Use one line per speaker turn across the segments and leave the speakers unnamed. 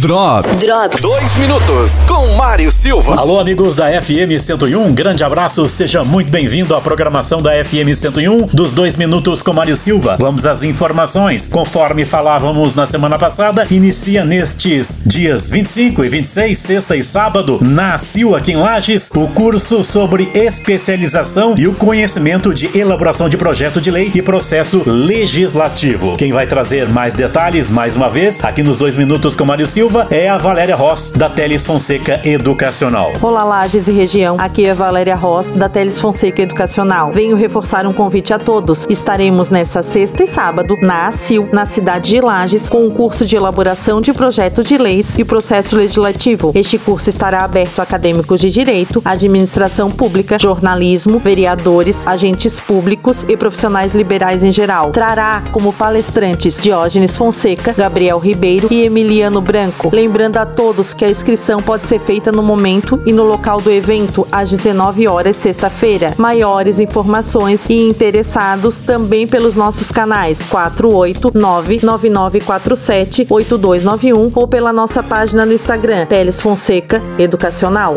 Drops.
Drops.
Dois minutos com Mário Silva.
Alô, amigos da FM 101, grande abraço, seja muito bem-vindo à programação da FM 101 dos dois minutos com Mário Silva. Vamos às informações. Conforme falávamos na semana passada, inicia nestes dias 25 e 26, sexta e sábado, na CIL aqui em Lages, o curso sobre especialização e o conhecimento de elaboração de projeto de lei e processo legislativo. Quem vai trazer mais detalhes, mais uma vez, aqui nos dois minutos com Mário Silva, Silva é a Valéria Ross, da Teles Fonseca Educacional.
Olá, Lages e região. Aqui é Valéria Ross, da Teles Fonseca Educacional. Venho reforçar um convite a todos. Estaremos nesta sexta e sábado na ACIL, na cidade de Lages, com um curso de elaboração de projeto de leis e processo legislativo. Este curso estará aberto a acadêmicos de direito, administração pública, jornalismo, vereadores, agentes públicos e profissionais liberais em geral. Trará como palestrantes Diógenes Fonseca, Gabriel Ribeiro e Emiliano Branco Lembrando a todos que a inscrição pode ser feita no momento e no local do evento às 19 horas sexta-feira. Maiores informações e interessados também pelos nossos canais 489-9947-8291 ou pela nossa página no Instagram Teles Fonseca Educacional.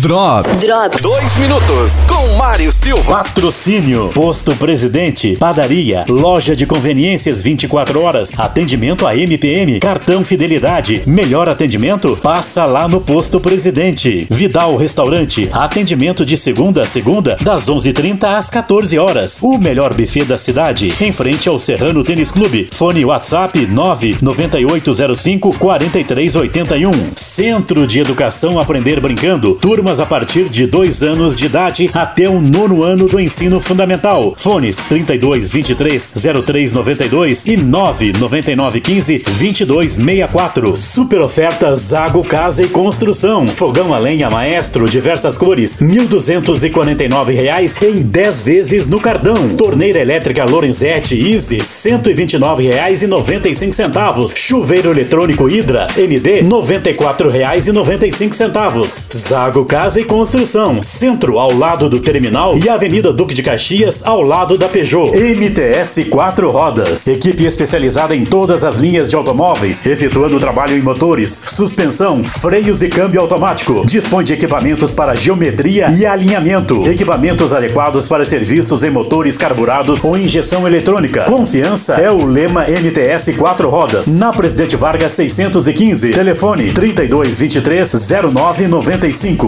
Drops.
Drops.
Dois minutos com Mário Silva.
Patrocínio, Posto Presidente, Padaria, Loja de Conveniências 24 horas, atendimento a MPM, cartão Fidelidade, melhor atendimento? Passa lá no Posto Presidente. Vidal Restaurante, atendimento de segunda a segunda, das 11:30 às 14 horas. O melhor buffet da cidade, em frente ao Serrano Tênis Clube. Fone WhatsApp 99805 4381. Centro de Educação Aprender Brincando, turmas a partir de dois anos de idade até o nono ano do ensino fundamental. Fones 32 23 03 92 e 999 15 22 64. Super oferta Zago Casa e Construção. Fogão a lenha maestro, diversas cores, 1.249 reais em 10 vezes no cartão. Torneira elétrica Lorenzetti Easy, R$ 129,95. Chuveiro eletrônico Hidra ND, R$ 94,95. Zago Casa e Construção. Centro, ao lado do terminal e Avenida Duque de Caxias, ao lado da Peugeot. MTS 4 Rodas. Equipe especializada em todas as linhas de automóveis, efetuando trabalho em motores, suspensão, freios e câmbio automático. Dispõe de equipamentos para geometria e alinhamento. Equipamentos adequados para serviços em motores carburados ou injeção eletrônica. Confiança é o lema MTS 4 rodas. Na Presidente Vargas 615. Telefone 32 23 09 95.